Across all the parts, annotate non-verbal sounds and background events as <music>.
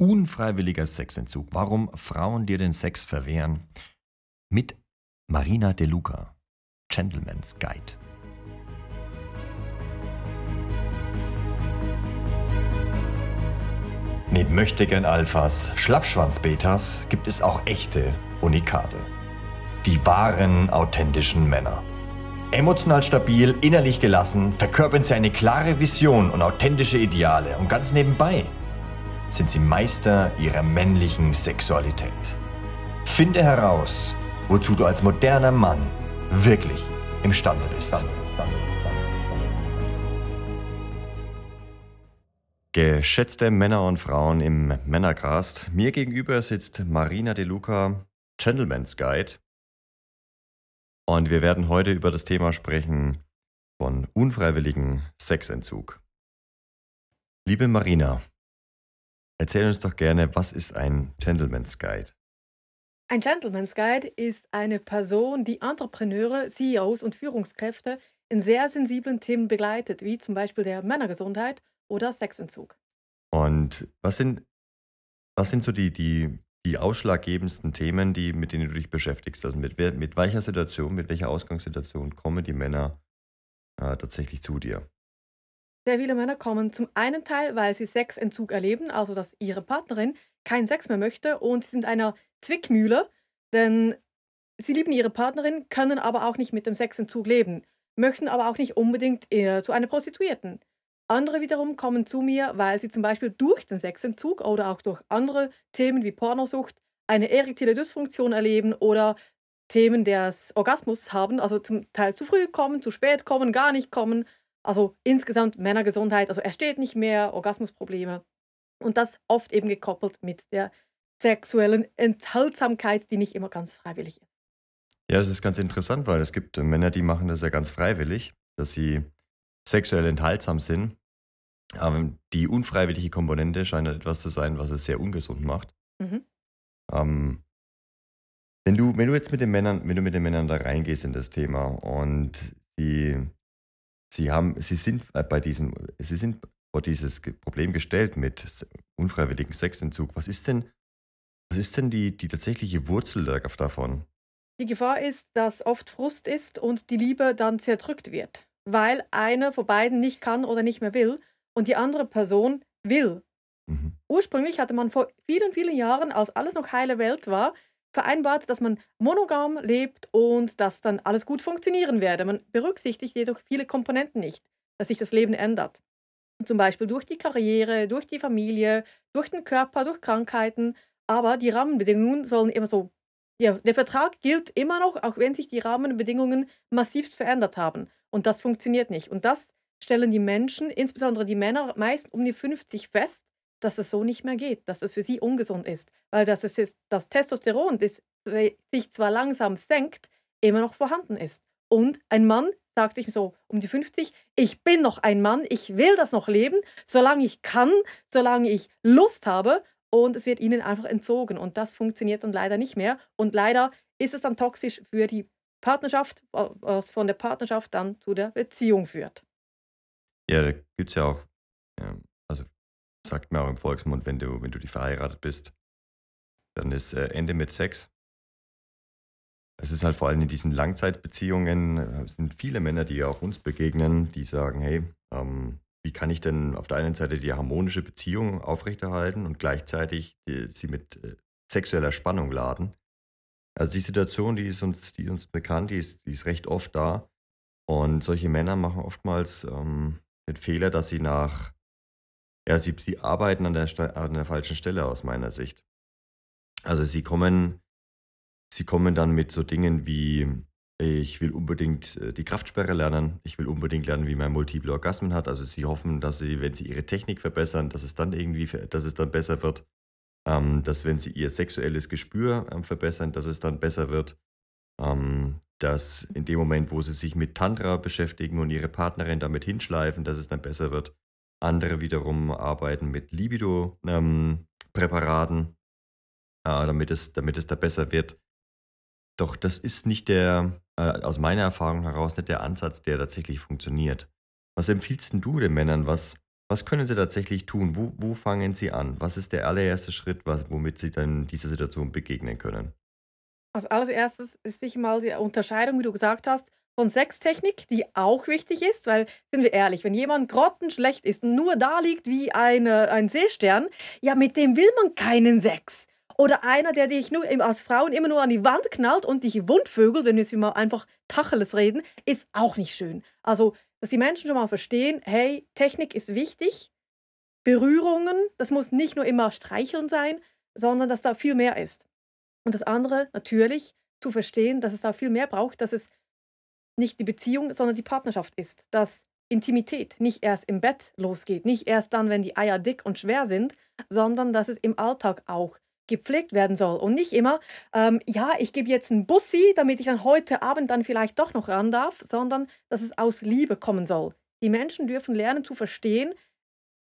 Unfreiwilliger Sexentzug. Warum Frauen dir den Sex verwehren. Mit Marina De Luca, Gentleman's Guide. Neben Möchtegern Alphas, Schlappschwanz-Betas gibt es auch echte Unikate. Die wahren, authentischen Männer. Emotional stabil, innerlich gelassen, verkörpern sie eine klare Vision und authentische Ideale und ganz nebenbei sind sie Meister ihrer männlichen Sexualität. Finde heraus, wozu du als moderner Mann wirklich imstande bist. Geschätzte Männer und Frauen im Männercast, mir gegenüber sitzt Marina De Luca, Gentleman's Guide. Und wir werden heute über das Thema sprechen von unfreiwilligen Sexentzug. Liebe Marina, Erzähl uns doch gerne, was ist ein Gentleman's Guide? Ein Gentleman's Guide ist eine Person, die Entrepreneure, CEOs und Führungskräfte in sehr sensiblen Themen begleitet, wie zum Beispiel der Männergesundheit oder Sexentzug. Und was sind, was sind so die, die, die ausschlaggebendsten Themen, die, mit denen du dich beschäftigst? Also mit, mit welcher Situation, mit welcher Ausgangssituation kommen die Männer äh, tatsächlich zu dir? Sehr viele Männer kommen zum einen Teil, weil sie Sexentzug erleben, also dass ihre Partnerin keinen Sex mehr möchte und sie sind einer Zwickmühle, denn sie lieben ihre Partnerin, können aber auch nicht mit dem Sexentzug leben, möchten aber auch nicht unbedingt eher zu einer Prostituierten. Andere wiederum kommen zu mir, weil sie zum Beispiel durch den Sexentzug oder auch durch andere Themen wie Pornosucht eine erektile Dysfunktion erleben oder Themen des Orgasmus haben, also zum Teil zu früh kommen, zu spät kommen, gar nicht kommen also insgesamt Männergesundheit, also er steht nicht mehr, Orgasmusprobleme. Und das oft eben gekoppelt mit der sexuellen Enthaltsamkeit, die nicht immer ganz freiwillig ist. Ja, es ist ganz interessant, weil es gibt Männer, die machen das ja ganz freiwillig, dass sie sexuell enthaltsam sind. Ähm, die unfreiwillige Komponente scheint etwas zu sein, was es sehr ungesund macht. Mhm. Ähm, wenn, du, wenn du jetzt mit den Männern, wenn du mit den Männern da reingehst in das Thema und die Sie haben, Sie sind äh, bei diesem, Sie sind vor dieses Problem gestellt mit unfreiwilligem Sexentzug. Was ist denn, was ist denn die, die tatsächliche Wurzel davon? Die Gefahr ist, dass oft Frust ist und die Liebe dann zerdrückt wird, weil einer von beiden nicht kann oder nicht mehr will und die andere Person will. Mhm. Ursprünglich hatte man vor vielen, vielen Jahren, als alles noch heile Welt war, vereinbart, dass man monogam lebt und dass dann alles gut funktionieren werde. Man berücksichtigt jedoch viele Komponenten nicht, dass sich das Leben ändert. Zum Beispiel durch die Karriere, durch die Familie, durch den Körper, durch Krankheiten. Aber die Rahmenbedingungen sollen immer so. Ja, der Vertrag gilt immer noch, auch wenn sich die Rahmenbedingungen massivst verändert haben. Und das funktioniert nicht. Und das stellen die Menschen, insbesondere die Männer, meist um die 50 fest, dass es so nicht mehr geht, dass es für sie ungesund ist, weil das, ist, das Testosteron, das sich zwar langsam senkt, immer noch vorhanden ist. Und ein Mann sagt sich so um die 50, ich bin noch ein Mann, ich will das noch leben, solange ich kann, solange ich Lust habe und es wird ihnen einfach entzogen und das funktioniert dann leider nicht mehr und leider ist es dann toxisch für die Partnerschaft, was von der Partnerschaft dann zu der Beziehung führt. Ja, da gibt es ja auch ja, sagt man auch im Volksmund, wenn du, wenn du die verheiratet bist, dann ist äh, Ende mit Sex. Es ist halt vor allem in diesen Langzeitbeziehungen, äh, sind viele Männer, die auch uns begegnen, die sagen, hey, ähm, wie kann ich denn auf der einen Seite die harmonische Beziehung aufrechterhalten und gleichzeitig die, sie mit äh, sexueller Spannung laden? Also die Situation, die ist uns, die uns bekannt, die ist, die ist recht oft da. Und solche Männer machen oftmals ähm, den Fehler, dass sie nach ja, sie, sie arbeiten an der, an der falschen Stelle aus meiner Sicht. Also sie kommen, sie kommen dann mit so Dingen wie, ich will unbedingt äh, die Kraftsperre lernen, ich will unbedingt lernen, wie man multiple Orgasmen hat. Also sie hoffen, dass sie, wenn sie ihre Technik verbessern, dass es dann irgendwie, dass es dann besser wird. Ähm, dass wenn sie ihr sexuelles Gespür ähm, verbessern, dass es dann besser wird. Ähm, dass in dem Moment, wo sie sich mit Tantra beschäftigen und ihre Partnerin damit hinschleifen, dass es dann besser wird. Andere wiederum arbeiten mit Libido-Präparaten, ähm, äh, damit, es, damit es da besser wird. Doch das ist nicht der, äh, aus meiner Erfahrung heraus, nicht der Ansatz, der tatsächlich funktioniert. Was empfiehlst du den Männern? Was, was können Sie tatsächlich tun? Wo, wo fangen Sie an? Was ist der allererste Schritt, was, womit Sie dann dieser Situation begegnen können? Als allererstes ist sicher mal die Unterscheidung, wie du gesagt hast, von Sextechnik, die auch wichtig ist, weil, sind wir ehrlich, wenn jemand grottenschlecht ist und nur da liegt wie eine, ein Seestern, ja, mit dem will man keinen Sex. Oder einer, der dich nur als Frauen immer nur an die Wand knallt und dich wundvögelt, wenn wir sie mal einfach Tacheles reden, ist auch nicht schön. Also, dass die Menschen schon mal verstehen, hey, Technik ist wichtig, Berührungen, das muss nicht nur immer streicheln sein, sondern dass da viel mehr ist. Und das andere, natürlich, zu verstehen, dass es da viel mehr braucht, dass es nicht die Beziehung, sondern die Partnerschaft ist. Dass Intimität nicht erst im Bett losgeht, nicht erst dann, wenn die Eier dick und schwer sind, sondern dass es im Alltag auch gepflegt werden soll und nicht immer, ähm, ja, ich gebe jetzt einen Bussi, damit ich dann heute Abend dann vielleicht doch noch ran darf, sondern dass es aus Liebe kommen soll. Die Menschen dürfen lernen zu verstehen,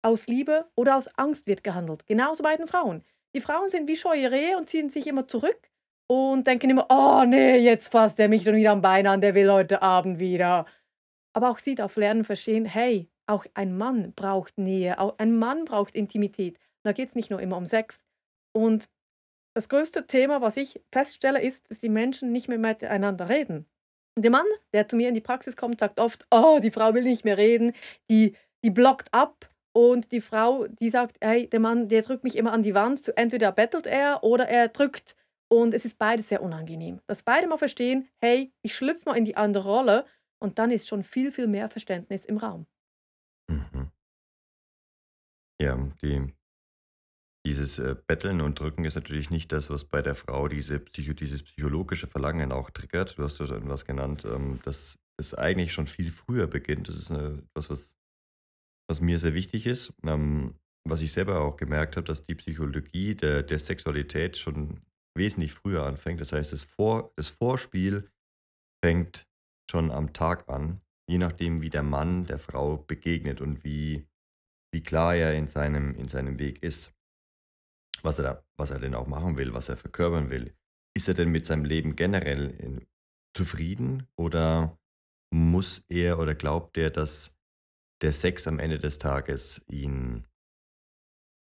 aus Liebe oder aus Angst wird gehandelt. Genauso bei den Frauen. Die Frauen sind wie scheue Rehe und ziehen sich immer zurück und denken immer, oh nee, jetzt fasst er mich schon wieder am Bein an, der will heute Abend wieder. Aber auch sie darf lernen, verstehen, hey, auch ein Mann braucht Nähe, auch ein Mann braucht Intimität. Da geht es nicht nur immer um Sex. Und das größte Thema, was ich feststelle, ist, dass die Menschen nicht mehr miteinander reden. Und der Mann, der zu mir in die Praxis kommt, sagt oft, oh, die Frau will nicht mehr reden, die, die blockt ab. Und die Frau, die sagt, hey, der Mann, der drückt mich immer an die Wand. Entweder bettelt er oder er drückt. Und es ist beides sehr unangenehm. Dass beide mal verstehen, hey, ich schlüpfe mal in die andere Rolle. Und dann ist schon viel, viel mehr Verständnis im Raum. Mhm. Ja, die dieses, äh, Betteln und Drücken ist natürlich nicht das, was bei der Frau diese Psycho dieses psychologische Verlangen auch triggert. Du hast ja schon was genannt, ähm, dass es eigentlich schon viel früher beginnt. Das ist, etwas, was was mir sehr wichtig ist, ähm, was ich selber auch gemerkt habe, dass die Psychologie der der Sexualität schon wesentlich früher anfängt. Das heißt, das Vor das Vorspiel fängt schon am Tag an, je nachdem, wie der Mann der Frau begegnet und wie wie klar er in seinem in seinem Weg ist was er, da, was er denn auch machen will, was er verkörpern will. Ist er denn mit seinem Leben generell in, zufrieden oder muss er oder glaubt er, dass der Sex am Ende des Tages ihn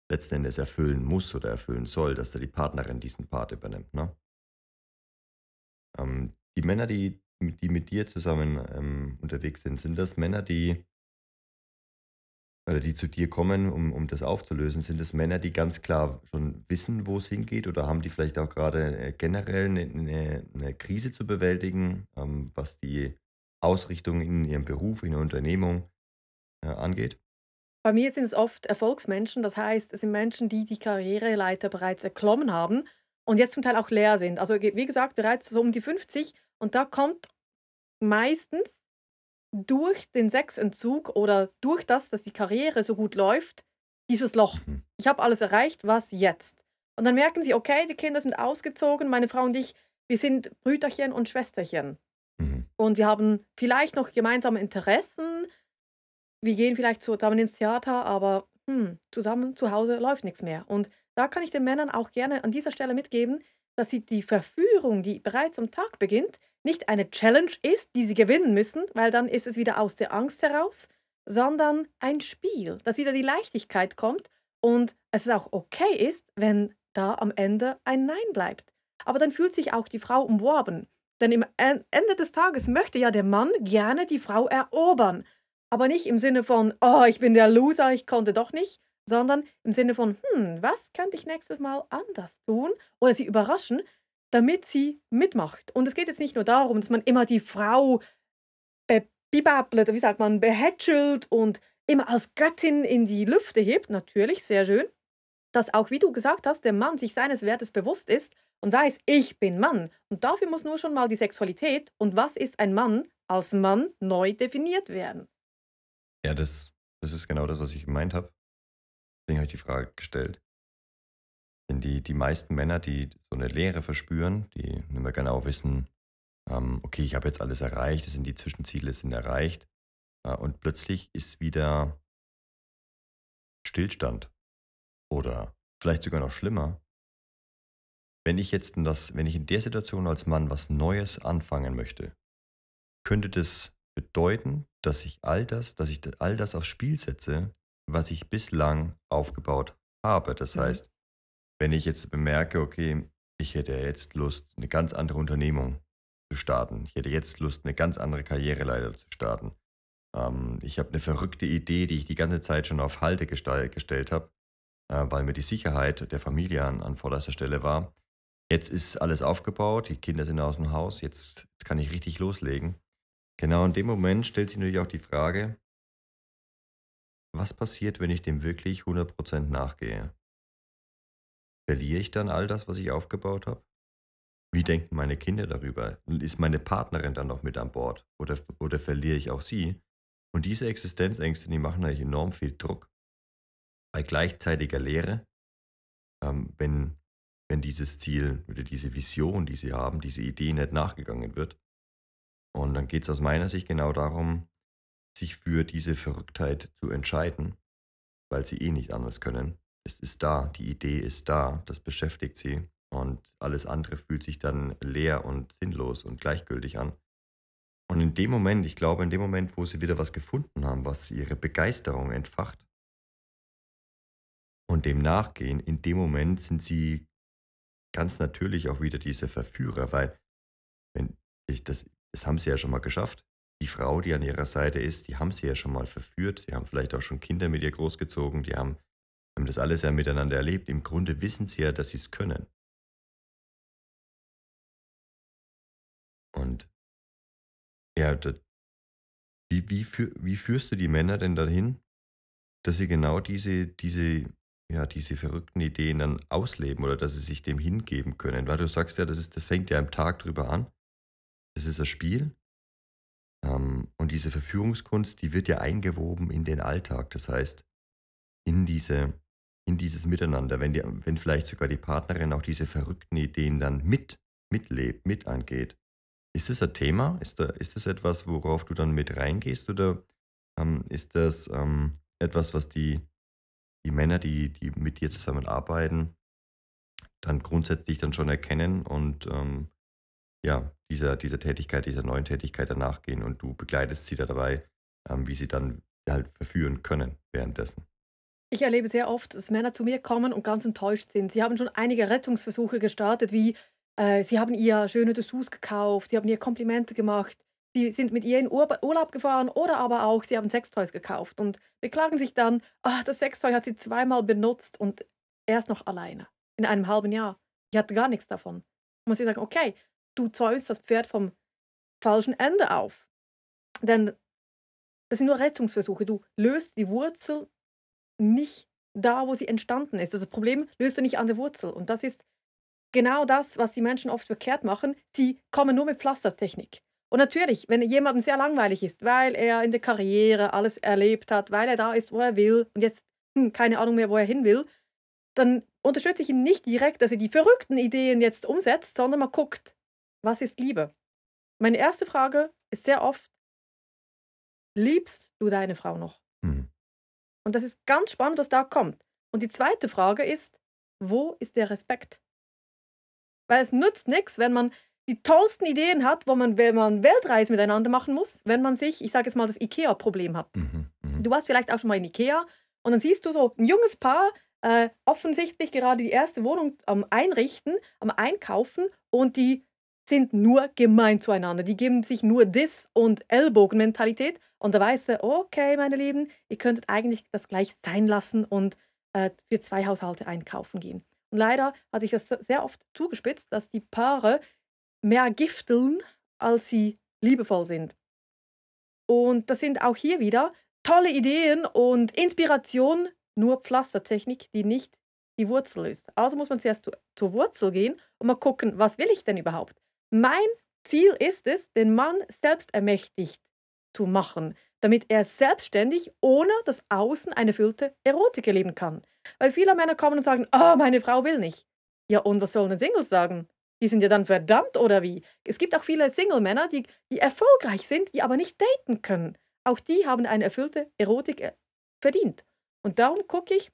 letzten Endes erfüllen muss oder erfüllen soll, dass da die Partnerin diesen Part übernimmt. Ne? Ähm, die Männer, die, die mit dir zusammen ähm, unterwegs sind, sind das Männer, die oder die zu dir kommen, um, um das aufzulösen, sind es Männer, die ganz klar schon wissen, wo es hingeht oder haben die vielleicht auch gerade äh, generell eine, eine, eine Krise zu bewältigen, ähm, was die Ausrichtung in ihrem Beruf, in ihrer Unternehmung äh, angeht? Bei mir sind es oft Erfolgsmenschen, das heißt, es sind Menschen, die die Karriereleiter bereits erklommen haben und jetzt zum Teil auch leer sind. Also wie gesagt, bereits so um die 50 und da kommt meistens durch den Sexentzug oder durch das, dass die Karriere so gut läuft, dieses Loch. Mhm. Ich habe alles erreicht, was jetzt? Und dann merken sie, okay, die Kinder sind ausgezogen, meine Frau und ich, wir sind Brüderchen und Schwesterchen. Mhm. Und wir haben vielleicht noch gemeinsame Interessen. Wir gehen vielleicht zusammen ins Theater, aber hm, zusammen zu Hause läuft nichts mehr. Und da kann ich den Männern auch gerne an dieser Stelle mitgeben, dass sie die Verführung, die bereits am Tag beginnt, nicht eine Challenge ist, die sie gewinnen müssen, weil dann ist es wieder aus der Angst heraus, sondern ein Spiel, dass wieder die Leichtigkeit kommt und es auch okay ist, wenn da am Ende ein Nein bleibt. Aber dann fühlt sich auch die Frau umworben. Denn im Ende des Tages möchte ja der Mann gerne die Frau erobern. Aber nicht im Sinne von, oh, ich bin der Loser, ich konnte doch nicht, sondern im Sinne von, hm, was könnte ich nächstes Mal anders tun oder sie überraschen, damit sie mitmacht. Und es geht jetzt nicht nur darum, dass man immer die Frau bebibabbelt, wie sagt man, behätschelt und immer als Göttin in die Lüfte hebt. Natürlich, sehr schön. Dass auch, wie du gesagt hast, der Mann sich seines Wertes bewusst ist und weiß, ich bin Mann. Und dafür muss nur schon mal die Sexualität und was ist ein Mann als Mann neu definiert werden. Ja, das, das ist genau das, was ich gemeint habe. Deswegen habe ich die Frage gestellt. Denn die, die meisten Männer, die so eine Leere verspüren, die nicht mehr genau wissen, ähm, okay, ich habe jetzt alles erreicht, das sind die Zwischenziele sind erreicht. Äh, und plötzlich ist wieder Stillstand. Oder vielleicht sogar noch schlimmer. Wenn ich jetzt in das, wenn ich in der Situation als Mann was Neues anfangen möchte, könnte das bedeuten, dass ich all das, dass ich all das aufs Spiel setze, was ich bislang aufgebaut habe. Das mhm. heißt, wenn ich jetzt bemerke, okay, ich hätte jetzt Lust, eine ganz andere Unternehmung zu starten. Ich hätte jetzt Lust, eine ganz andere Karriereleiter zu starten. Ähm, ich habe eine verrückte Idee, die ich die ganze Zeit schon auf Halte gestellt habe, äh, weil mir die Sicherheit der Familie an, an vorderster Stelle war. Jetzt ist alles aufgebaut, die Kinder sind aus dem Haus, jetzt, jetzt kann ich richtig loslegen. Genau in dem Moment stellt sich natürlich auch die Frage, was passiert, wenn ich dem wirklich 100% nachgehe? Verliere ich dann all das, was ich aufgebaut habe? Wie denken meine Kinder darüber? Ist meine Partnerin dann noch mit an Bord? Oder, oder verliere ich auch sie? Und diese Existenzängste, die machen eigentlich enorm viel Druck. Bei gleichzeitiger Lehre, ähm, wenn, wenn dieses Ziel oder diese Vision, die sie haben, diese Idee nicht nachgegangen wird. Und dann geht es aus meiner Sicht genau darum, sich für diese Verrücktheit zu entscheiden, weil sie eh nicht anders können. Es ist da, die Idee ist da, das beschäftigt sie und alles andere fühlt sich dann leer und sinnlos und gleichgültig an. Und in dem Moment, ich glaube, in dem Moment, wo sie wieder was gefunden haben, was ihre Begeisterung entfacht und dem nachgehen, in dem Moment sind sie ganz natürlich auch wieder diese Verführer, weil wenn ich das, das haben sie ja schon mal geschafft die Frau, die an ihrer Seite ist, die haben sie ja schon mal verführt. Sie haben vielleicht auch schon Kinder mit ihr großgezogen. Die haben, haben das alles ja miteinander erlebt. Im Grunde wissen sie ja, dass sie es können. Und ja, das, wie, wie, für, wie führst du die Männer denn dahin, dass sie genau diese, diese, ja, diese verrückten Ideen dann ausleben oder dass sie sich dem hingeben können? Weil du sagst ja, das, ist, das fängt ja am Tag drüber an. Das ist ein Spiel ähm, und diese Verführungskunst, die wird ja eingewoben in den Alltag. Das heißt, in, diese, in dieses Miteinander, wenn, die, wenn vielleicht sogar die Partnerin auch diese verrückten Ideen dann mit, mitlebt, mit angeht. Ist das ein Thema? Ist, da, ist das etwas, worauf du dann mit reingehst? Oder ähm, ist das ähm, etwas, was die, die Männer, die, die mit dir zusammenarbeiten, dann grundsätzlich dann schon erkennen und ähm, ja, dieser, dieser Tätigkeit, dieser neuen Tätigkeit danach gehen und du begleitest sie da dabei, ähm, wie sie dann halt verführen können währenddessen. Ich erlebe sehr oft, dass Männer zu mir kommen und ganz enttäuscht sind. Sie haben schon einige Rettungsversuche gestartet, wie äh, sie haben ihr schöne Dessous gekauft, sie haben ihr Komplimente gemacht, sie sind mit ihr in Ur Urlaub gefahren oder aber auch, sie haben Sextoys gekauft und beklagen sich dann, ach, das Sextoy hat sie zweimal benutzt und erst noch alleine, in einem halben Jahr. Ich hatte gar nichts davon. Muss ich sagen, okay, du zäumst das Pferd vom falschen Ende auf. Denn das sind nur Rettungsversuche. Du löst die Wurzel nicht da, wo sie entstanden ist. Also das Problem löst du nicht an der Wurzel. Und das ist genau das, was die Menschen oft verkehrt machen. Sie kommen nur mit Pflastertechnik. Und natürlich, wenn jemandem sehr langweilig ist, weil er in der Karriere alles erlebt hat, weil er da ist, wo er will und jetzt hm, keine Ahnung mehr, wo er hin will, dann unterstütze ich ihn nicht direkt, dass er die verrückten Ideen jetzt umsetzt, sondern man guckt, was ist Liebe? Meine erste Frage ist sehr oft, liebst du deine Frau noch? Mhm. Und das ist ganz spannend, was da kommt. Und die zweite Frage ist, wo ist der Respekt? Weil es nützt nichts, wenn man die tollsten Ideen hat, wo man, wenn man Weltreisen miteinander machen muss, wenn man sich, ich sage jetzt mal, das IKEA-Problem hat. Mhm, mh. Du warst vielleicht auch schon mal in IKEA und dann siehst du so ein junges Paar, äh, offensichtlich gerade die erste Wohnung am Einrichten, am Einkaufen und die sind nur gemein zueinander. Die geben sich nur Diss- und Ellbogenmentalität. Und da weiß er, okay, meine Lieben, ihr könntet eigentlich das gleich sein lassen und äh, für zwei Haushalte einkaufen gehen. Und leider hat sich das sehr oft zugespitzt, dass die Paare mehr gifteln, als sie liebevoll sind. Und das sind auch hier wieder tolle Ideen und Inspiration, nur Pflastertechnik, die nicht die Wurzel löst. Also muss man zuerst zur Wurzel gehen und mal gucken, was will ich denn überhaupt? Mein Ziel ist es, den Mann selbstermächtigt zu machen, damit er selbstständig ohne das Außen eine erfüllte Erotik erleben kann. Weil viele Männer kommen und sagen, oh, meine Frau will nicht. Ja, und was sollen denn Singles sagen? Die sind ja dann verdammt oder wie? Es gibt auch viele Single-Männer, die, die erfolgreich sind, die aber nicht daten können. Auch die haben eine erfüllte Erotik äh, verdient. Und darum gucke ich,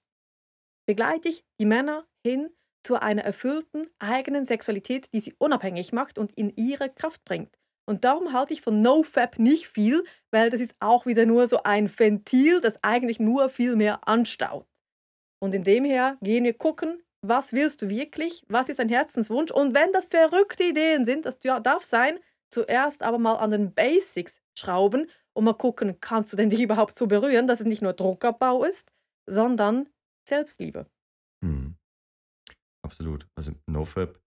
begleite ich die Männer hin zu einer erfüllten eigenen Sexualität, die sie unabhängig macht und in ihre Kraft bringt. Und darum halte ich von NoFap nicht viel, weil das ist auch wieder nur so ein Ventil, das eigentlich nur viel mehr anstaut. Und in dem her gehen wir gucken, was willst du wirklich, was ist ein Herzenswunsch und wenn das verrückte Ideen sind, das darf sein, zuerst aber mal an den Basics schrauben und mal gucken, kannst du denn dich <laughs> überhaupt so berühren, dass es nicht nur Druckabbau ist, sondern Selbstliebe. Absolut. Also NoFap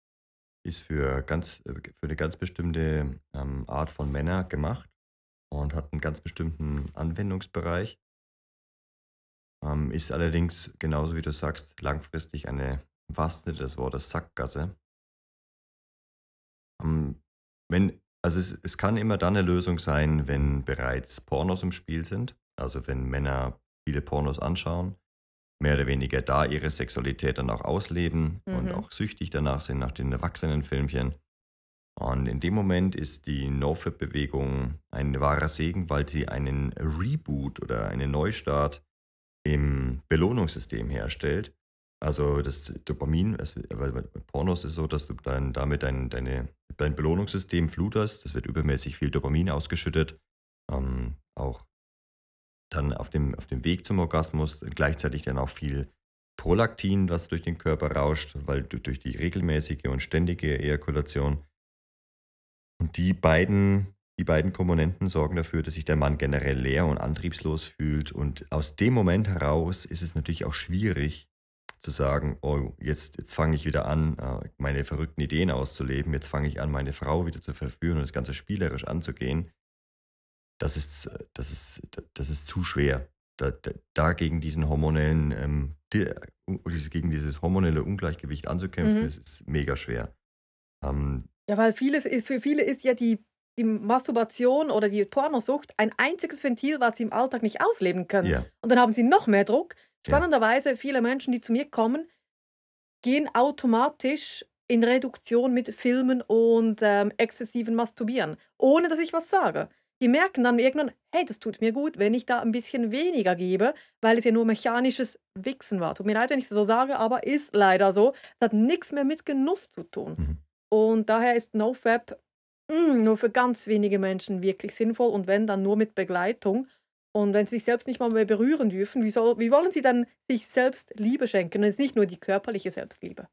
ist für, ganz, äh, für eine ganz bestimmte ähm, Art von Männer gemacht und hat einen ganz bestimmten Anwendungsbereich. Ähm, ist allerdings, genauso wie du sagst, langfristig eine, im wahrsten Sinne des Wortes, Sackgasse. Ähm, wenn, also es, es kann immer dann eine Lösung sein, wenn bereits Pornos im Spiel sind. Also wenn Männer viele Pornos anschauen, mehr oder weniger da ihre Sexualität dann auch ausleben mhm. und auch süchtig danach sind nach den Erwachsenenfilmchen. Und in dem Moment ist die NoFap-Bewegung ein wahrer Segen, weil sie einen Reboot oder einen Neustart im Belohnungssystem herstellt. Also das Dopamin, also bei Pornos ist so, dass du dann damit dein, deine, dein Belohnungssystem fluterst. Das wird übermäßig viel Dopamin ausgeschüttet. Ähm, auch dann auf dem, auf dem Weg zum Orgasmus gleichzeitig dann auch viel Prolaktin, was durch den Körper rauscht, weil durch die regelmäßige und ständige Ejakulation. Und die beiden, die beiden Komponenten sorgen dafür, dass sich der Mann generell leer und antriebslos fühlt. Und aus dem Moment heraus ist es natürlich auch schwierig zu sagen, oh, jetzt, jetzt fange ich wieder an, äh, meine verrückten Ideen auszuleben, jetzt fange ich an, meine Frau wieder zu verführen und das Ganze spielerisch anzugehen das ist, das ist, das ist zu schwer. Da, da, da gegen diesen hormonellen, ähm, die, gegen dieses hormonelle Ungleichgewicht anzukämpfen, mhm. ist, ist mega schwer. Ähm, ja, weil vieles ist, für viele ist ja die, die Masturbation oder die Pornosucht ein einziges Ventil, was sie im Alltag nicht ausleben können. Ja. Und dann haben sie noch mehr Druck. Spannenderweise, viele Menschen, die zu mir kommen, gehen automatisch in Reduktion mit Filmen und ähm, exzessiven Masturbieren, ohne dass ich was sage die merken dann irgendwann, hey, das tut mir gut, wenn ich da ein bisschen weniger gebe, weil es ja nur mechanisches Wichsen war. Tut mir leid, wenn ich das so sage, aber ist leider so. Es hat nichts mehr mit Genuss zu tun. Mhm. Und daher ist NoFap mh, mm, nur für ganz wenige Menschen wirklich sinnvoll und wenn dann nur mit Begleitung. Und wenn sie sich selbst nicht mal mehr berühren dürfen, wie, soll, wie wollen sie dann sich selbst Liebe schenken? Und nicht nur die körperliche Selbstliebe.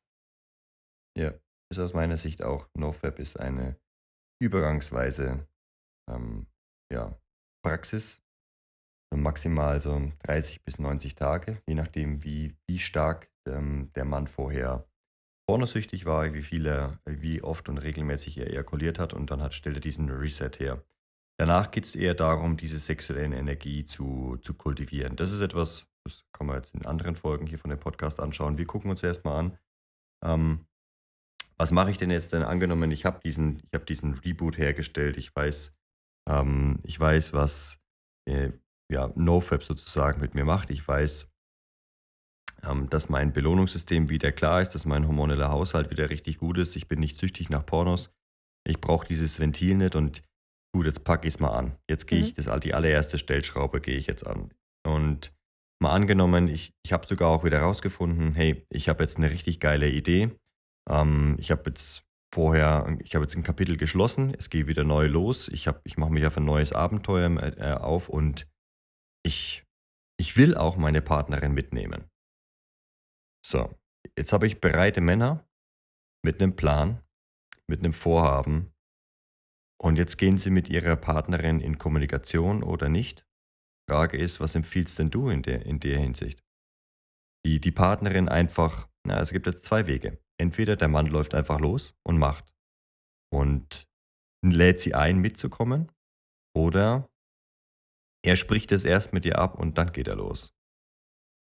Ja, ist aus meiner Sicht auch. NoFap ist eine Übergangsweise ähm, ja, Praxis. Maximal so 30 bis 90 Tage, je nachdem, wie, wie stark ähm, der Mann vorher pornosüchtig war, wie viel er, wie oft und regelmäßig er ejakuliert hat und dann hat, stellt er diesen Reset her. Danach geht es eher darum, diese sexuelle Energie zu, zu kultivieren. Das ist etwas, das kann man jetzt in anderen Folgen hier von dem Podcast anschauen. Wir gucken uns erstmal an, ähm, was mache ich denn jetzt denn angenommen, ich habe diesen, hab diesen Reboot hergestellt, ich weiß, ähm, ich weiß, was äh, ja, NoFap sozusagen mit mir macht. Ich weiß, ähm, dass mein Belohnungssystem wieder klar ist, dass mein hormoneller Haushalt wieder richtig gut ist. Ich bin nicht süchtig nach Pornos. Ich brauche dieses Ventil nicht und gut, jetzt packe ich es mal an. Jetzt gehe mhm. ich, das, die allererste Stellschraube gehe ich jetzt an. Und mal angenommen, ich, ich habe sogar auch wieder rausgefunden, hey, ich habe jetzt eine richtig geile Idee. Ähm, ich habe jetzt vorher, ich habe jetzt ein Kapitel geschlossen, es geht wieder neu los, ich, ich mache mich auf ein neues Abenteuer äh, auf und ich, ich will auch meine Partnerin mitnehmen. So, jetzt habe ich breite Männer mit einem Plan, mit einem Vorhaben und jetzt gehen sie mit ihrer Partnerin in Kommunikation oder nicht. Frage ist, was empfiehlst denn du in der, in der Hinsicht? Die, die Partnerin einfach, na, es gibt jetzt zwei Wege. Entweder der Mann läuft einfach los und macht und lädt sie ein, mitzukommen, oder er spricht es erst mit ihr ab und dann geht er los.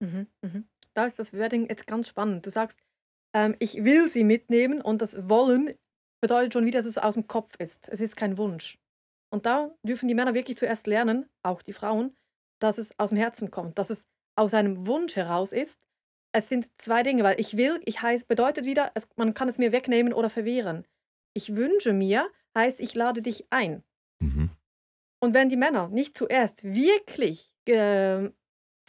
Mhm, mhm. Da ist das Wording jetzt ganz spannend. Du sagst, ähm, ich will sie mitnehmen und das Wollen bedeutet schon wieder, dass es aus dem Kopf ist. Es ist kein Wunsch. Und da dürfen die Männer wirklich zuerst lernen, auch die Frauen, dass es aus dem Herzen kommt, dass es aus einem Wunsch heraus ist, es sind zwei Dinge, weil ich will, ich heißt, bedeutet wieder, es, man kann es mir wegnehmen oder verwehren. Ich wünsche mir, heißt, ich lade dich ein. Mhm. Und wenn die Männer nicht zuerst wirklich äh,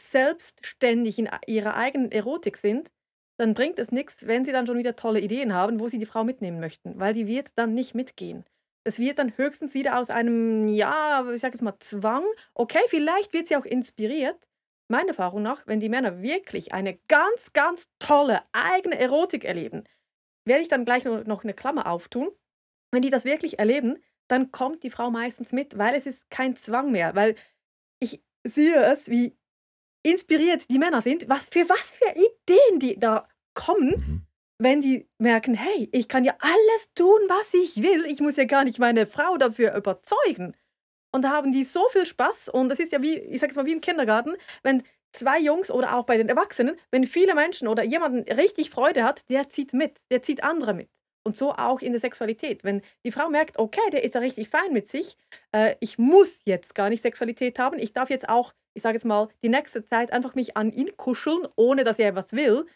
selbstständig in ihrer eigenen Erotik sind, dann bringt es nichts, wenn sie dann schon wieder tolle Ideen haben, wo sie die Frau mitnehmen möchten, weil die wird dann nicht mitgehen. Es wird dann höchstens wieder aus einem, ja, ich sage jetzt mal Zwang. Okay, vielleicht wird sie auch inspiriert. Meiner Erfahrung nach, wenn die Männer wirklich eine ganz, ganz tolle eigene Erotik erleben, werde ich dann gleich noch eine Klammer auftun. Wenn die das wirklich erleben, dann kommt die Frau meistens mit, weil es ist kein Zwang mehr. Weil ich sehe es, wie inspiriert die Männer sind, was für was für Ideen die da kommen, mhm. wenn die merken, hey, ich kann ja alles tun, was ich will. Ich muss ja gar nicht meine Frau dafür überzeugen. Und da haben die so viel Spaß und das ist ja wie, ich sage es mal, wie im Kindergarten, wenn zwei Jungs oder auch bei den Erwachsenen, wenn viele Menschen oder jemanden richtig Freude hat, der zieht mit, der zieht andere mit. Und so auch in der Sexualität. Wenn die Frau merkt, okay, der ist ja richtig fein mit sich, äh, ich muss jetzt gar nicht Sexualität haben, ich darf jetzt auch, ich sage jetzt mal, die nächste Zeit einfach mich an ihn kuscheln, ohne dass er etwas will,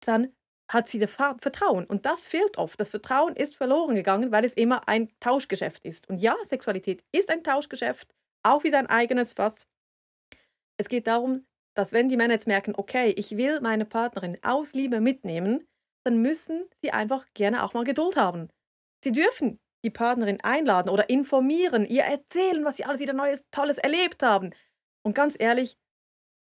dann hat sie das Vertrauen. Und das fehlt oft. Das Vertrauen ist verloren gegangen, weil es immer ein Tauschgeschäft ist. Und ja, Sexualität ist ein Tauschgeschäft, auch wie sein eigenes Fass. Es geht darum, dass wenn die Männer jetzt merken, okay, ich will meine Partnerin aus Liebe mitnehmen, dann müssen sie einfach gerne auch mal Geduld haben. Sie dürfen die Partnerin einladen oder informieren, ihr erzählen, was sie alles wieder Neues, Tolles erlebt haben. Und ganz ehrlich,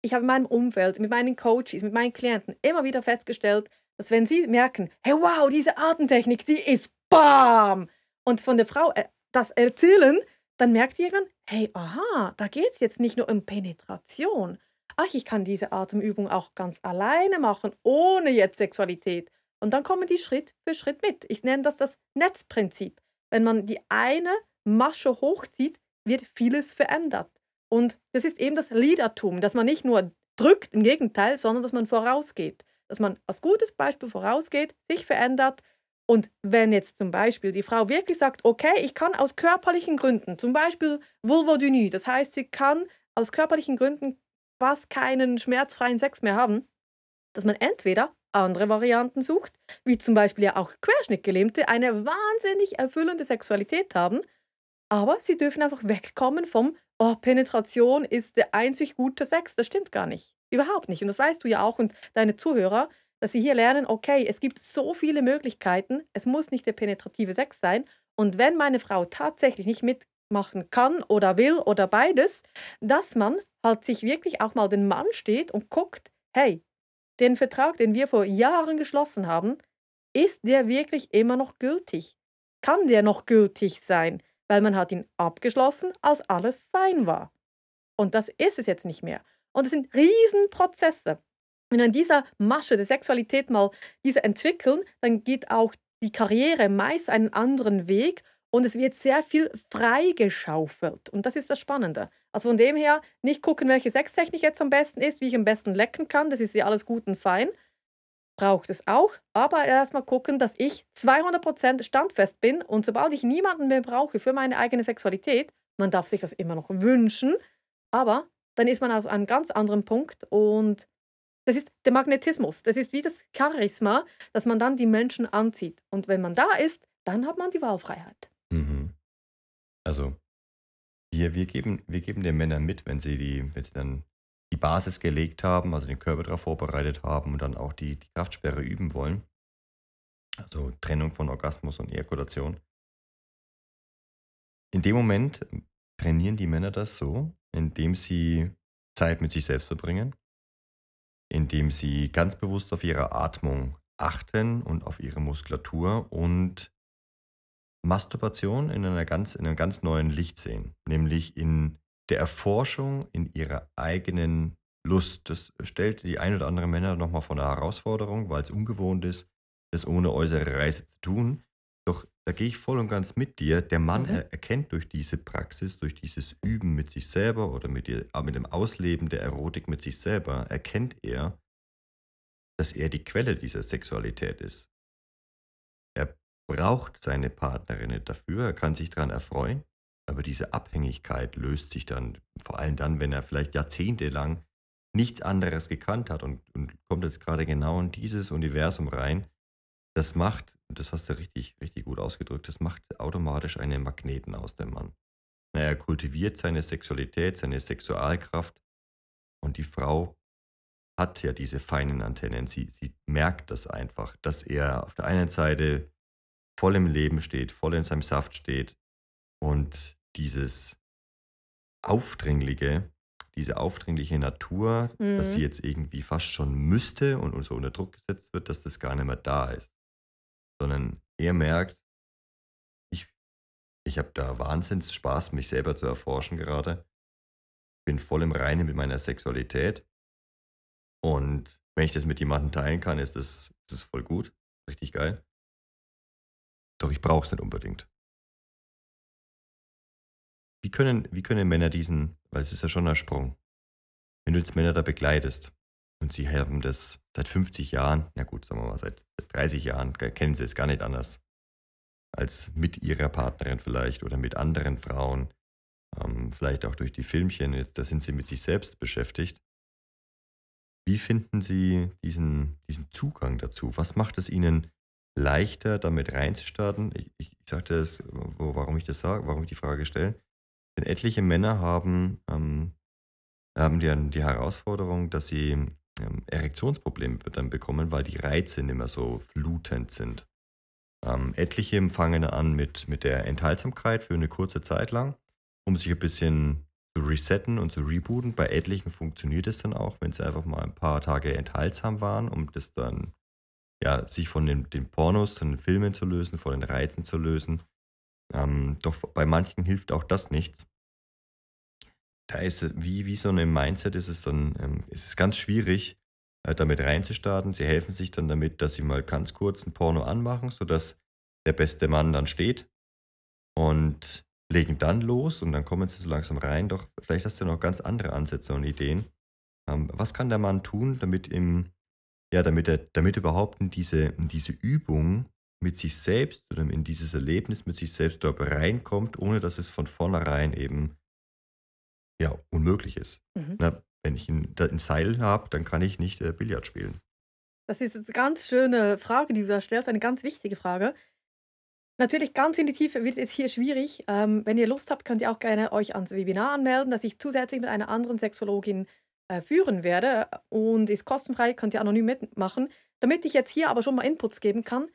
ich habe in meinem Umfeld, mit meinen Coaches, mit meinen Klienten immer wieder festgestellt, dass wenn sie merken, hey wow, diese Atemtechnik, die ist BAM! Und von der Frau äh, das erzählen, dann merkt ihr irgendwann, hey, aha, da geht es jetzt nicht nur um Penetration. Ach, ich kann diese Atemübung auch ganz alleine machen, ohne jetzt Sexualität. Und dann kommen die Schritt für Schritt mit. Ich nenne das das Netzprinzip. Wenn man die eine Masche hochzieht, wird vieles verändert. Und das ist eben das Leadertum, dass man nicht nur drückt, im Gegenteil, sondern dass man vorausgeht. Dass man als gutes Beispiel vorausgeht, sich verändert. Und wenn jetzt zum Beispiel die Frau wirklich sagt, okay, ich kann aus körperlichen Gründen, zum Beispiel Vulvodynie, das heißt, sie kann aus körperlichen Gründen fast keinen schmerzfreien Sex mehr haben, dass man entweder andere Varianten sucht, wie zum Beispiel ja auch Querschnittgelähmte, eine wahnsinnig erfüllende Sexualität haben, aber sie dürfen einfach wegkommen vom, oh, Penetration ist der einzig gute Sex. Das stimmt gar nicht. Überhaupt nicht. Und das weißt du ja auch und deine Zuhörer, dass sie hier lernen, okay, es gibt so viele Möglichkeiten, es muss nicht der penetrative Sex sein. Und wenn meine Frau tatsächlich nicht mitmachen kann oder will oder beides, dass man halt sich wirklich auch mal den Mann steht und guckt, hey, den Vertrag, den wir vor Jahren geschlossen haben, ist der wirklich immer noch gültig? Kann der noch gültig sein? Weil man hat ihn abgeschlossen, als alles fein war. Und das ist es jetzt nicht mehr. Und es sind Riesenprozesse. Wenn an dieser Masche der Sexualität mal diese entwickeln, dann geht auch die Karriere meist einen anderen Weg und es wird sehr viel freigeschaufelt. Und das ist das Spannende. Also von dem her nicht gucken, welche Sextechnik jetzt am besten ist, wie ich am besten lecken kann. Das ist ja alles gut und fein. Braucht es auch. Aber erstmal gucken, dass ich 200% standfest bin. Und sobald ich niemanden mehr brauche für meine eigene Sexualität, man darf sich das immer noch wünschen, aber dann ist man auf einem ganz anderen Punkt. Und das ist der Magnetismus. Das ist wie das Charisma, dass man dann die Menschen anzieht. Und wenn man da ist, dann hat man die Wahlfreiheit. Mhm. Also wir, wir, geben, wir geben den Männern mit, wenn sie, die, wenn sie dann die Basis gelegt haben, also den Körper darauf vorbereitet haben und dann auch die, die Kraftsperre üben wollen. Also Trennung von Orgasmus und Ejakulation. In dem Moment trainieren die Männer das so, indem sie Zeit mit sich selbst verbringen, indem sie ganz bewusst auf ihre Atmung achten und auf ihre Muskulatur und Masturbation in, einer ganz, in einem ganz neuen Licht sehen, nämlich in der Erforschung in ihrer eigenen Lust. Das stellt die ein oder andere Männer nochmal vor eine Herausforderung, weil es ungewohnt ist, das ohne äußere Reise zu tun. Doch da gehe ich voll und ganz mit dir. Der Mann mhm. erkennt durch diese Praxis, durch dieses Üben mit sich selber oder mit, ihr, mit dem Ausleben der Erotik mit sich selber, erkennt er, dass er die Quelle dieser Sexualität ist. Er braucht seine Partnerin dafür, er kann sich daran erfreuen, aber diese Abhängigkeit löst sich dann, vor allem dann, wenn er vielleicht jahrzehntelang nichts anderes gekannt hat und, und kommt jetzt gerade genau in dieses Universum rein. Das macht, das hast du richtig, richtig gut ausgedrückt, das macht automatisch einen Magneten aus dem Mann. Er kultiviert seine Sexualität, seine Sexualkraft und die Frau hat ja diese feinen Antennen. Sie, sie merkt das einfach, dass er auf der einen Seite voll im Leben steht, voll in seinem Saft steht und dieses Aufdringliche, diese aufdringliche Natur, mhm. dass sie mhm. jetzt irgendwie fast schon müsste und so unter Druck gesetzt wird, dass das gar nicht mehr da ist. Sondern er merkt, ich, ich habe da Wahnsinns Spaß, mich selber zu erforschen gerade. Bin voll im Reinen mit meiner Sexualität. Und wenn ich das mit jemandem teilen kann, ist das, ist das voll gut. Richtig geil. Doch ich brauche es nicht unbedingt. Wie können, wie können Männer diesen, weil es ist ja schon ein Sprung, wenn du jetzt Männer da begleitest und sie haben das seit 50 Jahren, na gut, sagen wir mal, seit 30 Jahren, kennen sie es gar nicht anders als mit ihrer Partnerin vielleicht oder mit anderen Frauen, ähm, vielleicht auch durch die Filmchen, da sind sie mit sich selbst beschäftigt. Wie finden Sie diesen, diesen Zugang dazu? Was macht es Ihnen leichter, damit reinzustarten? Ich, ich, ich sagte es, warum ich das sage, warum ich die Frage stelle. Denn etliche Männer haben, ähm, haben die, die Herausforderung, dass sie ähm, Erektionsprobleme dann bekommen, weil die Reize nicht mehr so flutend sind. Ähm, etliche fangen an mit, mit der Enthaltsamkeit für eine kurze Zeit lang, um sich ein bisschen zu resetten und zu rebooten. Bei etlichen funktioniert es dann auch, wenn sie einfach mal ein paar Tage enthaltsam waren, um das dann ja, sich von den, den Pornos, von den Filmen zu lösen, von den Reizen zu lösen. Ähm, doch bei manchen hilft auch das nichts. Da ist wie, wie so ein Mindset ist es dann, ähm, ist es ganz schwierig, äh, damit reinzustarten. Sie helfen sich dann damit, dass sie mal ganz kurz ein Porno anmachen, sodass der beste Mann dann steht und legen dann los und dann kommen sie so langsam rein. Doch vielleicht hast du noch ganz andere Ansätze und Ideen. Ähm, was kann der Mann tun, damit ihm, ja, damit er, damit überhaupt in diese, in diese Übung mit sich selbst oder in dieses Erlebnis mit sich selbst dort reinkommt, ohne dass es von vornherein eben ja, unmöglich ist. Mhm. Na, wenn ich ein, ein Seil habe, dann kann ich nicht äh, Billard spielen. Das ist jetzt eine ganz schöne Frage, die du da stellst, eine ganz wichtige Frage. Natürlich ganz in die Tiefe wird es jetzt hier schwierig. Ähm, wenn ihr Lust habt, könnt ihr auch gerne euch ans Webinar anmelden, das ich zusätzlich mit einer anderen Sexologin äh, führen werde und ist kostenfrei, könnt ihr anonym mitmachen. Damit ich jetzt hier aber schon mal Inputs geben kann,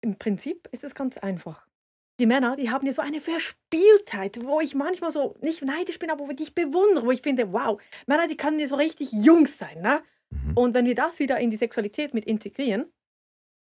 im Prinzip ist es ganz einfach. Die Männer, die haben ja so eine Verspieltheit, wo ich manchmal so nicht neidisch bin, aber wo ich bewundere, wo ich finde, wow, Männer, die können ja so richtig Jungs sein. Ne? Mhm. Und wenn wir das wieder in die Sexualität mit integrieren,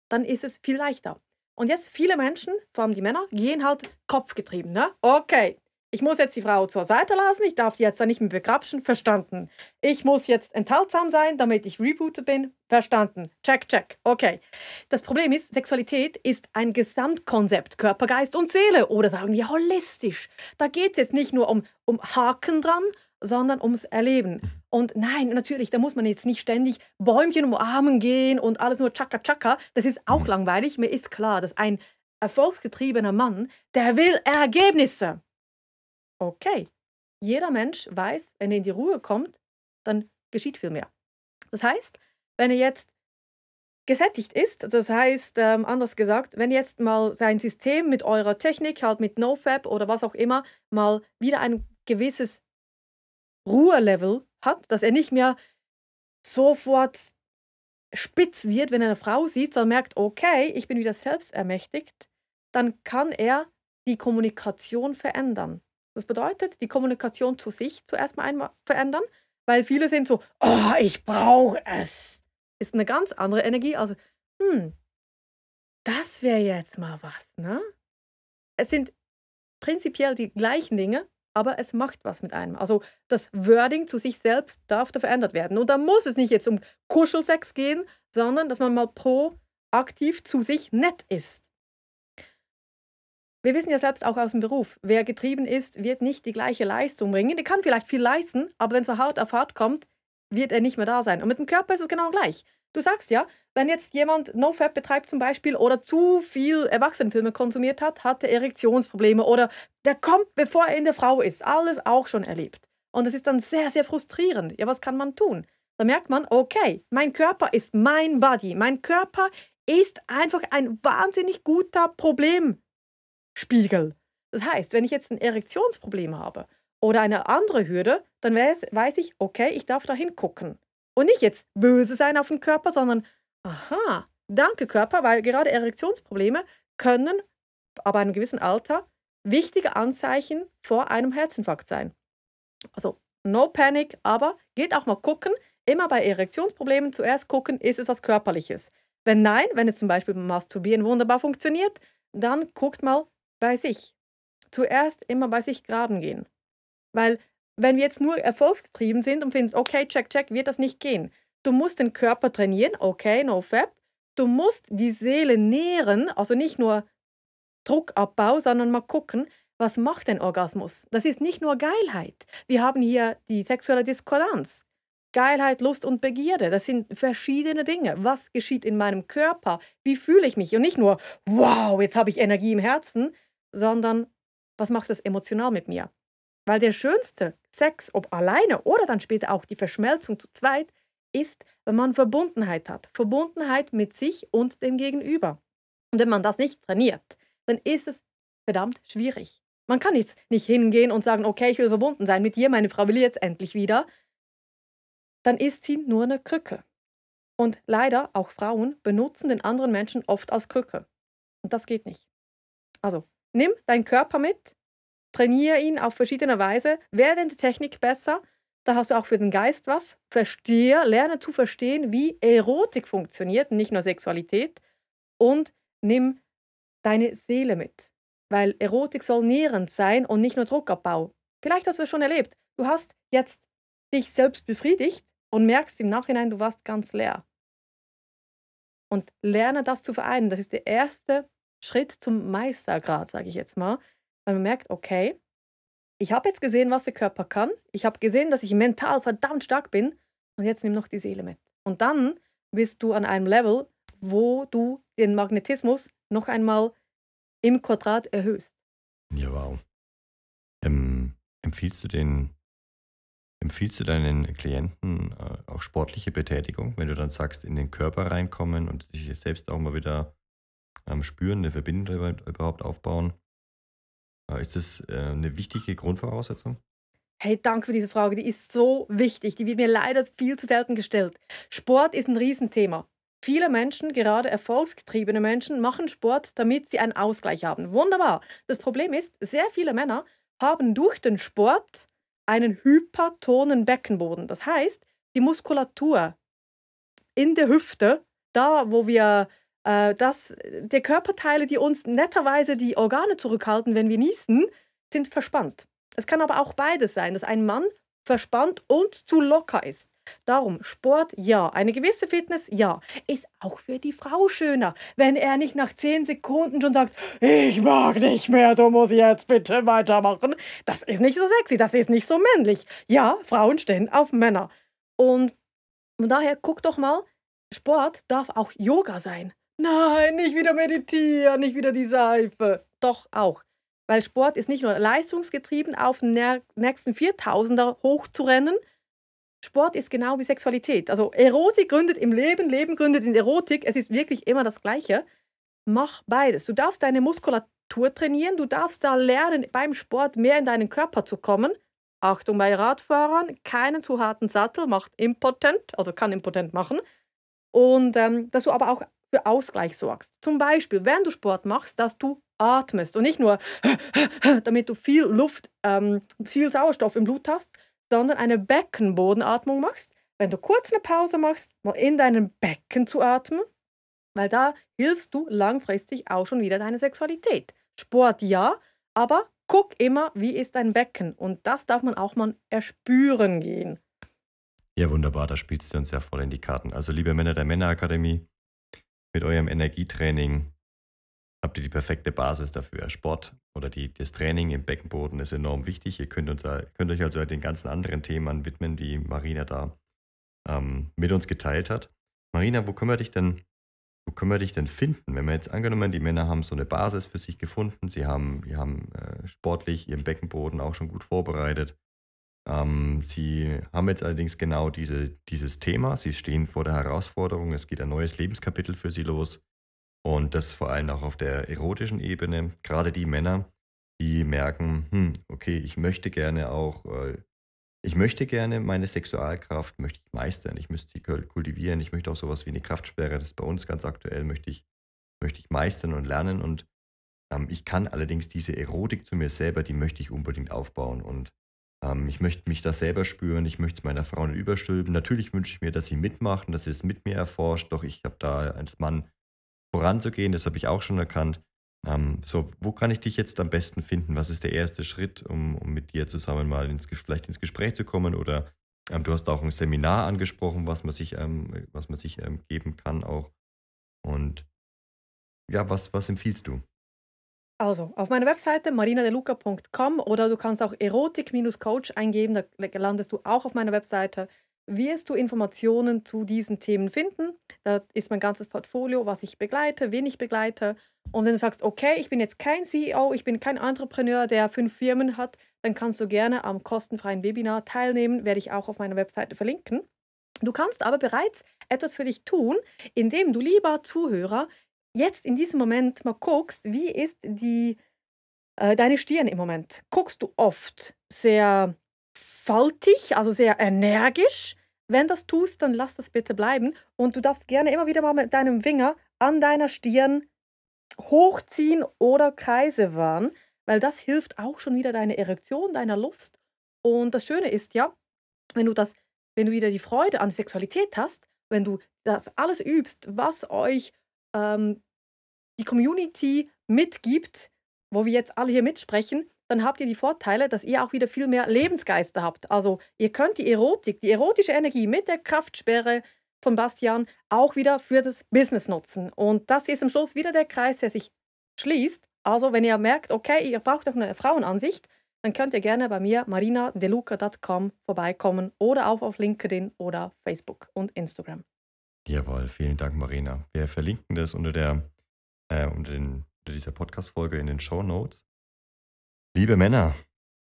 dann ist es viel leichter. Und jetzt viele Menschen, vor allem die Männer, gehen halt kopfgetrieben. Ne? Okay, ich muss jetzt die Frau zur Seite lassen, ich darf die jetzt da nicht mehr begrapschen, verstanden. Ich muss jetzt enthaltsam sein, damit ich rebootet bin, verstanden. Check, check, okay. Das Problem ist, Sexualität ist ein Gesamtkonzept, Körper, Geist und Seele oder sagen wir holistisch. Da geht es jetzt nicht nur um, um Haken dran, sondern ums Erleben. Und nein, natürlich, da muss man jetzt nicht ständig Bäumchen umarmen gehen und alles nur Chaka Chaka. Das ist auch mhm. langweilig. Mir ist klar, dass ein erfolgsgetriebener Mann, der will Ergebnisse. Okay, jeder Mensch weiß, wenn er in die Ruhe kommt, dann geschieht viel mehr. Das heißt, wenn er jetzt gesättigt ist, das heißt, ähm, anders gesagt, wenn jetzt mal sein System mit eurer Technik, halt mit NoFap oder was auch immer, mal wieder ein gewisses Ruhelevel hat, dass er nicht mehr sofort spitz wird, wenn er eine Frau sieht, sondern merkt, okay, ich bin wieder selbstermächtigt, dann kann er die Kommunikation verändern. Das bedeutet, die Kommunikation zu sich zuerst mal einmal verändern, weil viele sind so, oh, ich brauche es. Ist eine ganz andere Energie als, hm, das wäre jetzt mal was, ne? Es sind prinzipiell die gleichen Dinge, aber es macht was mit einem. Also das Wording zu sich selbst darf da verändert werden. Und da muss es nicht jetzt um Kuschelsex gehen, sondern dass man mal proaktiv zu sich nett ist. Wir wissen ja selbst auch aus dem Beruf, wer getrieben ist, wird nicht die gleiche Leistung bringen. Der kann vielleicht viel leisten, aber wenn es so hart auf hart kommt, wird er nicht mehr da sein. Und mit dem Körper ist es genau gleich. Du sagst ja, wenn jetzt jemand NoFap betreibt zum Beispiel oder zu viel Erwachsenenfilme konsumiert hat, hat er Erektionsprobleme oder der kommt, bevor er in der Frau ist. Alles auch schon erlebt. Und das ist dann sehr, sehr frustrierend. Ja, was kann man tun? Da merkt man, okay, mein Körper ist mein Body. Mein Körper ist einfach ein wahnsinnig guter Problem. Spiegel. Das heißt, wenn ich jetzt ein Erektionsproblem habe oder eine andere Hürde, dann weiß ich, okay, ich darf da hingucken. Und nicht jetzt böse sein auf den Körper, sondern, aha, Danke, Körper, weil gerade Erektionsprobleme können ab einem gewissen Alter wichtige Anzeichen vor einem Herzinfarkt sein. Also no panic, aber geht auch mal gucken, immer bei Erektionsproblemen zuerst gucken, ist es was Körperliches. Wenn nein, wenn es zum Beispiel beim Masturbieren wunderbar funktioniert, dann guckt mal bei sich. Zuerst immer bei sich graben gehen. Weil wenn wir jetzt nur erfolgsgetrieben sind und finden, okay, check, check, wird das nicht gehen. Du musst den Körper trainieren, okay, no fab. Du musst die Seele nähren, also nicht nur Druckabbau, sondern mal gucken, was macht ein Orgasmus? Das ist nicht nur Geilheit. Wir haben hier die sexuelle Diskordanz. Geilheit, Lust und Begierde, das sind verschiedene Dinge. Was geschieht in meinem Körper? Wie fühle ich mich? Und nicht nur, wow, jetzt habe ich Energie im Herzen, sondern was macht das emotional mit mir? Weil der schönste Sex, ob alleine oder dann später auch die Verschmelzung zu zweit, ist, wenn man Verbundenheit hat. Verbundenheit mit sich und dem Gegenüber. Und wenn man das nicht trainiert, dann ist es verdammt schwierig. Man kann jetzt nicht hingehen und sagen, okay, ich will verbunden sein mit dir, meine Frau will jetzt endlich wieder. Dann ist sie nur eine Krücke. Und leider, auch Frauen benutzen den anderen Menschen oft als Krücke. Und das geht nicht. Also, nimm deinen Körper mit, trainiere ihn auf verschiedene Weise, werde in der Technik besser, da hast du auch für den Geist was. Verstehe, lerne zu verstehen, wie Erotik funktioniert, nicht nur Sexualität. Und nimm deine Seele mit. Weil Erotik soll nährend sein und nicht nur Druckabbau. Vielleicht hast du es schon erlebt. Du hast jetzt dich selbst befriedigt und merkst im Nachhinein, du warst ganz leer. Und lerne das zu vereinen. Das ist der erste Schritt zum Meistergrad, sage ich jetzt mal. Weil man merkt, okay, ich habe jetzt gesehen, was der Körper kann. Ich habe gesehen, dass ich mental verdammt stark bin. Und jetzt nimm noch die Seele mit. Und dann bist du an einem Level, wo du den Magnetismus noch einmal im Quadrat erhöhst. Ja, wow. Ähm, empfiehlst du den, empfiehlst du deinen Klienten äh, auch sportliche Betätigung, wenn du dann sagst, in den Körper reinkommen und sich selbst auch mal wieder ähm, spüren, eine Verbindung überhaupt aufbauen? Äh, ist das äh, eine wichtige Grundvoraussetzung? Hey, danke für diese Frage. Die ist so wichtig. Die wird mir leider viel zu selten gestellt. Sport ist ein Riesenthema. Viele Menschen, gerade erfolgsgetriebene Menschen, machen Sport, damit sie einen Ausgleich haben. Wunderbar. Das Problem ist, sehr viele Männer haben durch den Sport einen hypertonen Beckenboden. Das heißt, die Muskulatur in der Hüfte, da wo wir äh, das, die Körperteile, die uns netterweise die Organe zurückhalten, wenn wir niesen, sind verspannt. Es kann aber auch beides sein, dass ein Mann verspannt und zu locker ist. Darum, Sport ja, eine gewisse Fitness ja, ist auch für die Frau schöner, wenn er nicht nach zehn Sekunden schon sagt, ich mag nicht mehr, du musst jetzt bitte weitermachen. Das ist nicht so sexy, das ist nicht so männlich. Ja, Frauen stehen auf Männer. Und von daher guck doch mal, Sport darf auch Yoga sein. Nein, nicht wieder meditieren, nicht wieder die Seife. Doch auch. Weil Sport ist nicht nur leistungsgetrieben, auf den nächsten 4000er hochzurennen. Sport ist genau wie Sexualität. Also Erotik gründet im Leben, Leben gründet in Erotik. Es ist wirklich immer das Gleiche. Mach beides. Du darfst deine Muskulatur trainieren, du darfst da lernen, beim Sport mehr in deinen Körper zu kommen. Achtung bei Radfahrern, keinen zu harten Sattel, macht impotent, also kann impotent machen. Und ähm, dass du aber auch für Ausgleich sorgst. Zum Beispiel, während du Sport machst, dass du atmest und nicht nur, <laughs> damit du viel Luft, ähm, viel Sauerstoff im Blut hast, sondern eine Beckenbodenatmung machst. Wenn du kurz eine Pause machst, mal in deinem Becken zu atmen, weil da hilfst du langfristig auch schon wieder deine Sexualität. Sport ja, aber guck immer, wie ist dein Becken und das darf man auch mal erspüren gehen. Ja, wunderbar, da spielst du uns ja voll in die Karten. Also, liebe Männer der Männerakademie, mit eurem Energietraining habt ihr die perfekte Basis dafür. Sport oder die, das Training im Beckenboden ist enorm wichtig. Ihr könnt, uns, könnt euch also den ganzen anderen Themen widmen, die Marina da ähm, mit uns geteilt hat. Marina, wo können wir dich denn, wo können wir dich denn finden? Wenn wir jetzt angenommen, die Männer haben so eine Basis für sich gefunden, sie haben, sie haben äh, sportlich ihren Beckenboden auch schon gut vorbereitet. Ähm, sie haben jetzt allerdings genau diese, dieses Thema. Sie stehen vor der Herausforderung. Es geht ein neues Lebenskapitel für sie los. Und das vor allem auch auf der erotischen Ebene. Gerade die Männer, die merken, hm, okay, ich möchte gerne auch äh, ich möchte gerne meine Sexualkraft, möchte ich meistern, ich müsste sie kultivieren, ich möchte auch sowas wie eine Kraftsperre, das ist bei uns ganz aktuell, möchte ich, möchte ich meistern und lernen und ähm, ich kann allerdings diese Erotik zu mir selber, die möchte ich unbedingt aufbauen und ähm, ich möchte mich da selber spüren, ich möchte es meiner Frau nicht überstülpen. Natürlich wünsche ich mir, dass sie mitmacht und dass sie es mit mir erforscht, doch ich habe da als Mann voranzugehen, das habe ich auch schon erkannt. Ähm, so, wo kann ich dich jetzt am besten finden? Was ist der erste Schritt, um, um mit dir zusammen mal ins, vielleicht ins Gespräch zu kommen? Oder ähm, du hast auch ein Seminar angesprochen, was man sich, ähm, was man sich ähm, geben kann auch. Und ja, was, was empfiehlst du? Also, auf meiner Webseite marinadeluca.com oder du kannst auch Erotik-Coach eingeben, da landest du auch auf meiner Webseite. Wirst du Informationen zu diesen Themen finden? Da ist mein ganzes Portfolio, was ich begleite, wen ich begleite. Und wenn du sagst, okay, ich bin jetzt kein CEO, ich bin kein Entrepreneur, der fünf Firmen hat, dann kannst du gerne am kostenfreien Webinar teilnehmen, werde ich auch auf meiner Webseite verlinken. Du kannst aber bereits etwas für dich tun, indem du lieber Zuhörer jetzt in diesem Moment mal guckst, wie ist die, äh, deine Stirn im Moment? Guckst du oft sehr faltig, also sehr energisch? Wenn das tust, dann lass das bitte bleiben. Und du darfst gerne immer wieder mal mit deinem Finger an deiner Stirn hochziehen oder Kreise wahren, weil das hilft auch schon wieder deiner Erektion, deiner Lust. Und das Schöne ist ja, wenn du das, wenn du wieder die Freude an Sexualität hast, wenn du das alles übst, was euch ähm, die Community mitgibt, wo wir jetzt alle hier mitsprechen, dann habt ihr die Vorteile, dass ihr auch wieder viel mehr Lebensgeister habt. Also ihr könnt die Erotik, die erotische Energie mit der Kraftsperre von Bastian auch wieder für das Business nutzen. Und das ist am Schluss wieder der Kreis, der sich schließt. Also wenn ihr merkt, okay, ihr braucht auch eine Frauenansicht, dann könnt ihr gerne bei mir marinadeluca.com vorbeikommen oder auch auf LinkedIn oder Facebook und Instagram. Jawohl, vielen Dank, Marina. Wir verlinken das unter, der, äh, unter, den, unter dieser Podcast-Folge in den Show Notes. Liebe Männer,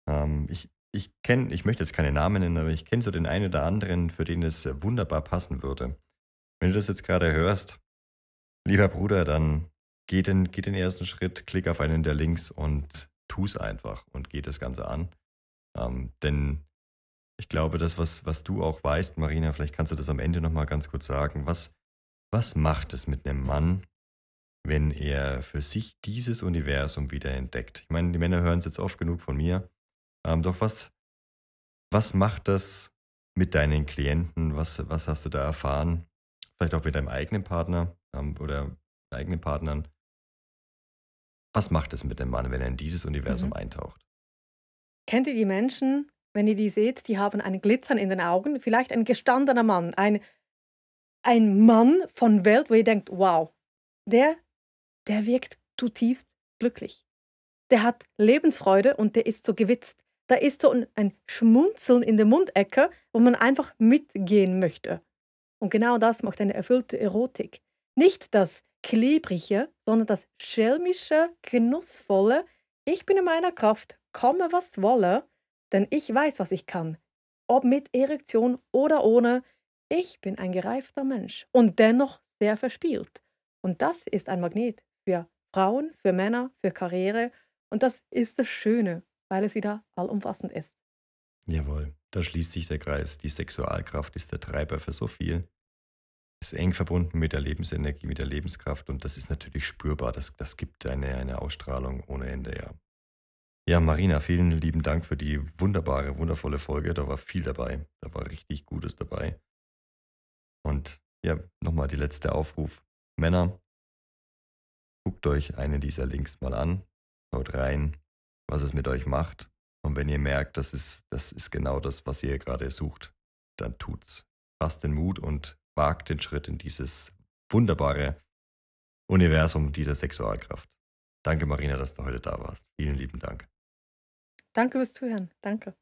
ähm, ich, ich kenne, ich möchte jetzt keine Namen nennen, aber ich kenne so den einen oder anderen, für den es wunderbar passen würde. Wenn du das jetzt gerade hörst, lieber Bruder, dann geh den, geh den ersten Schritt, klick auf einen der Links und tu es einfach und geh das Ganze an. Ähm, denn ich glaube, das, was, was du auch weißt, Marina, vielleicht kannst du das am Ende nochmal ganz kurz sagen. Was, was macht es mit einem Mann, wenn er für sich dieses Universum wieder entdeckt? Ich meine, die Männer hören es jetzt oft genug von mir. Ähm, doch was, was macht das mit deinen Klienten? Was, was hast du da erfahren? Vielleicht auch mit deinem eigenen Partner ähm, oder eigenen Partnern. Was macht es mit dem Mann, wenn er in dieses Universum mhm. eintaucht? Kennt ihr die Menschen, wenn ihr die seht, die haben ein Glitzern in den Augen, vielleicht ein gestandener Mann, ein, ein Mann von Welt, wo ihr denkt, wow, der, der wirkt zutiefst glücklich. Der hat Lebensfreude und der ist so gewitzt. Da ist so ein, ein Schmunzeln in der Mundecke, wo man einfach mitgehen möchte. Und genau das macht eine erfüllte Erotik. Nicht das Klebrige, sondern das schelmische, genussvolle, ich bin in meiner Kraft, komme was wolle, denn ich weiß, was ich kann. Ob mit Erektion oder ohne, ich bin ein gereifter Mensch und dennoch sehr verspielt. Und das ist ein Magnet für Frauen, für Männer, für Karriere. Und das ist das Schöne, weil es wieder allumfassend ist. Jawohl, da schließt sich der Kreis. Die Sexualkraft ist der Treiber für so viel. Ist eng verbunden mit der Lebensenergie, mit der Lebenskraft und das ist natürlich spürbar. Das, das gibt eine, eine Ausstrahlung ohne Ende, ja. Ja, Marina, vielen lieben Dank für die wunderbare, wundervolle Folge. Da war viel dabei. Da war richtig Gutes dabei. Und ja, nochmal die letzte Aufruf. Männer, guckt euch einen dieser Links mal an, schaut rein, was es mit euch macht. Und wenn ihr merkt, das ist, das ist genau das, was ihr gerade sucht, dann tut's. Fasst den Mut und wagt den Schritt in dieses wunderbare Universum dieser Sexualkraft. Danke, Marina, dass du heute da warst. Vielen lieben Dank. Danke fürs Zuhören. Danke.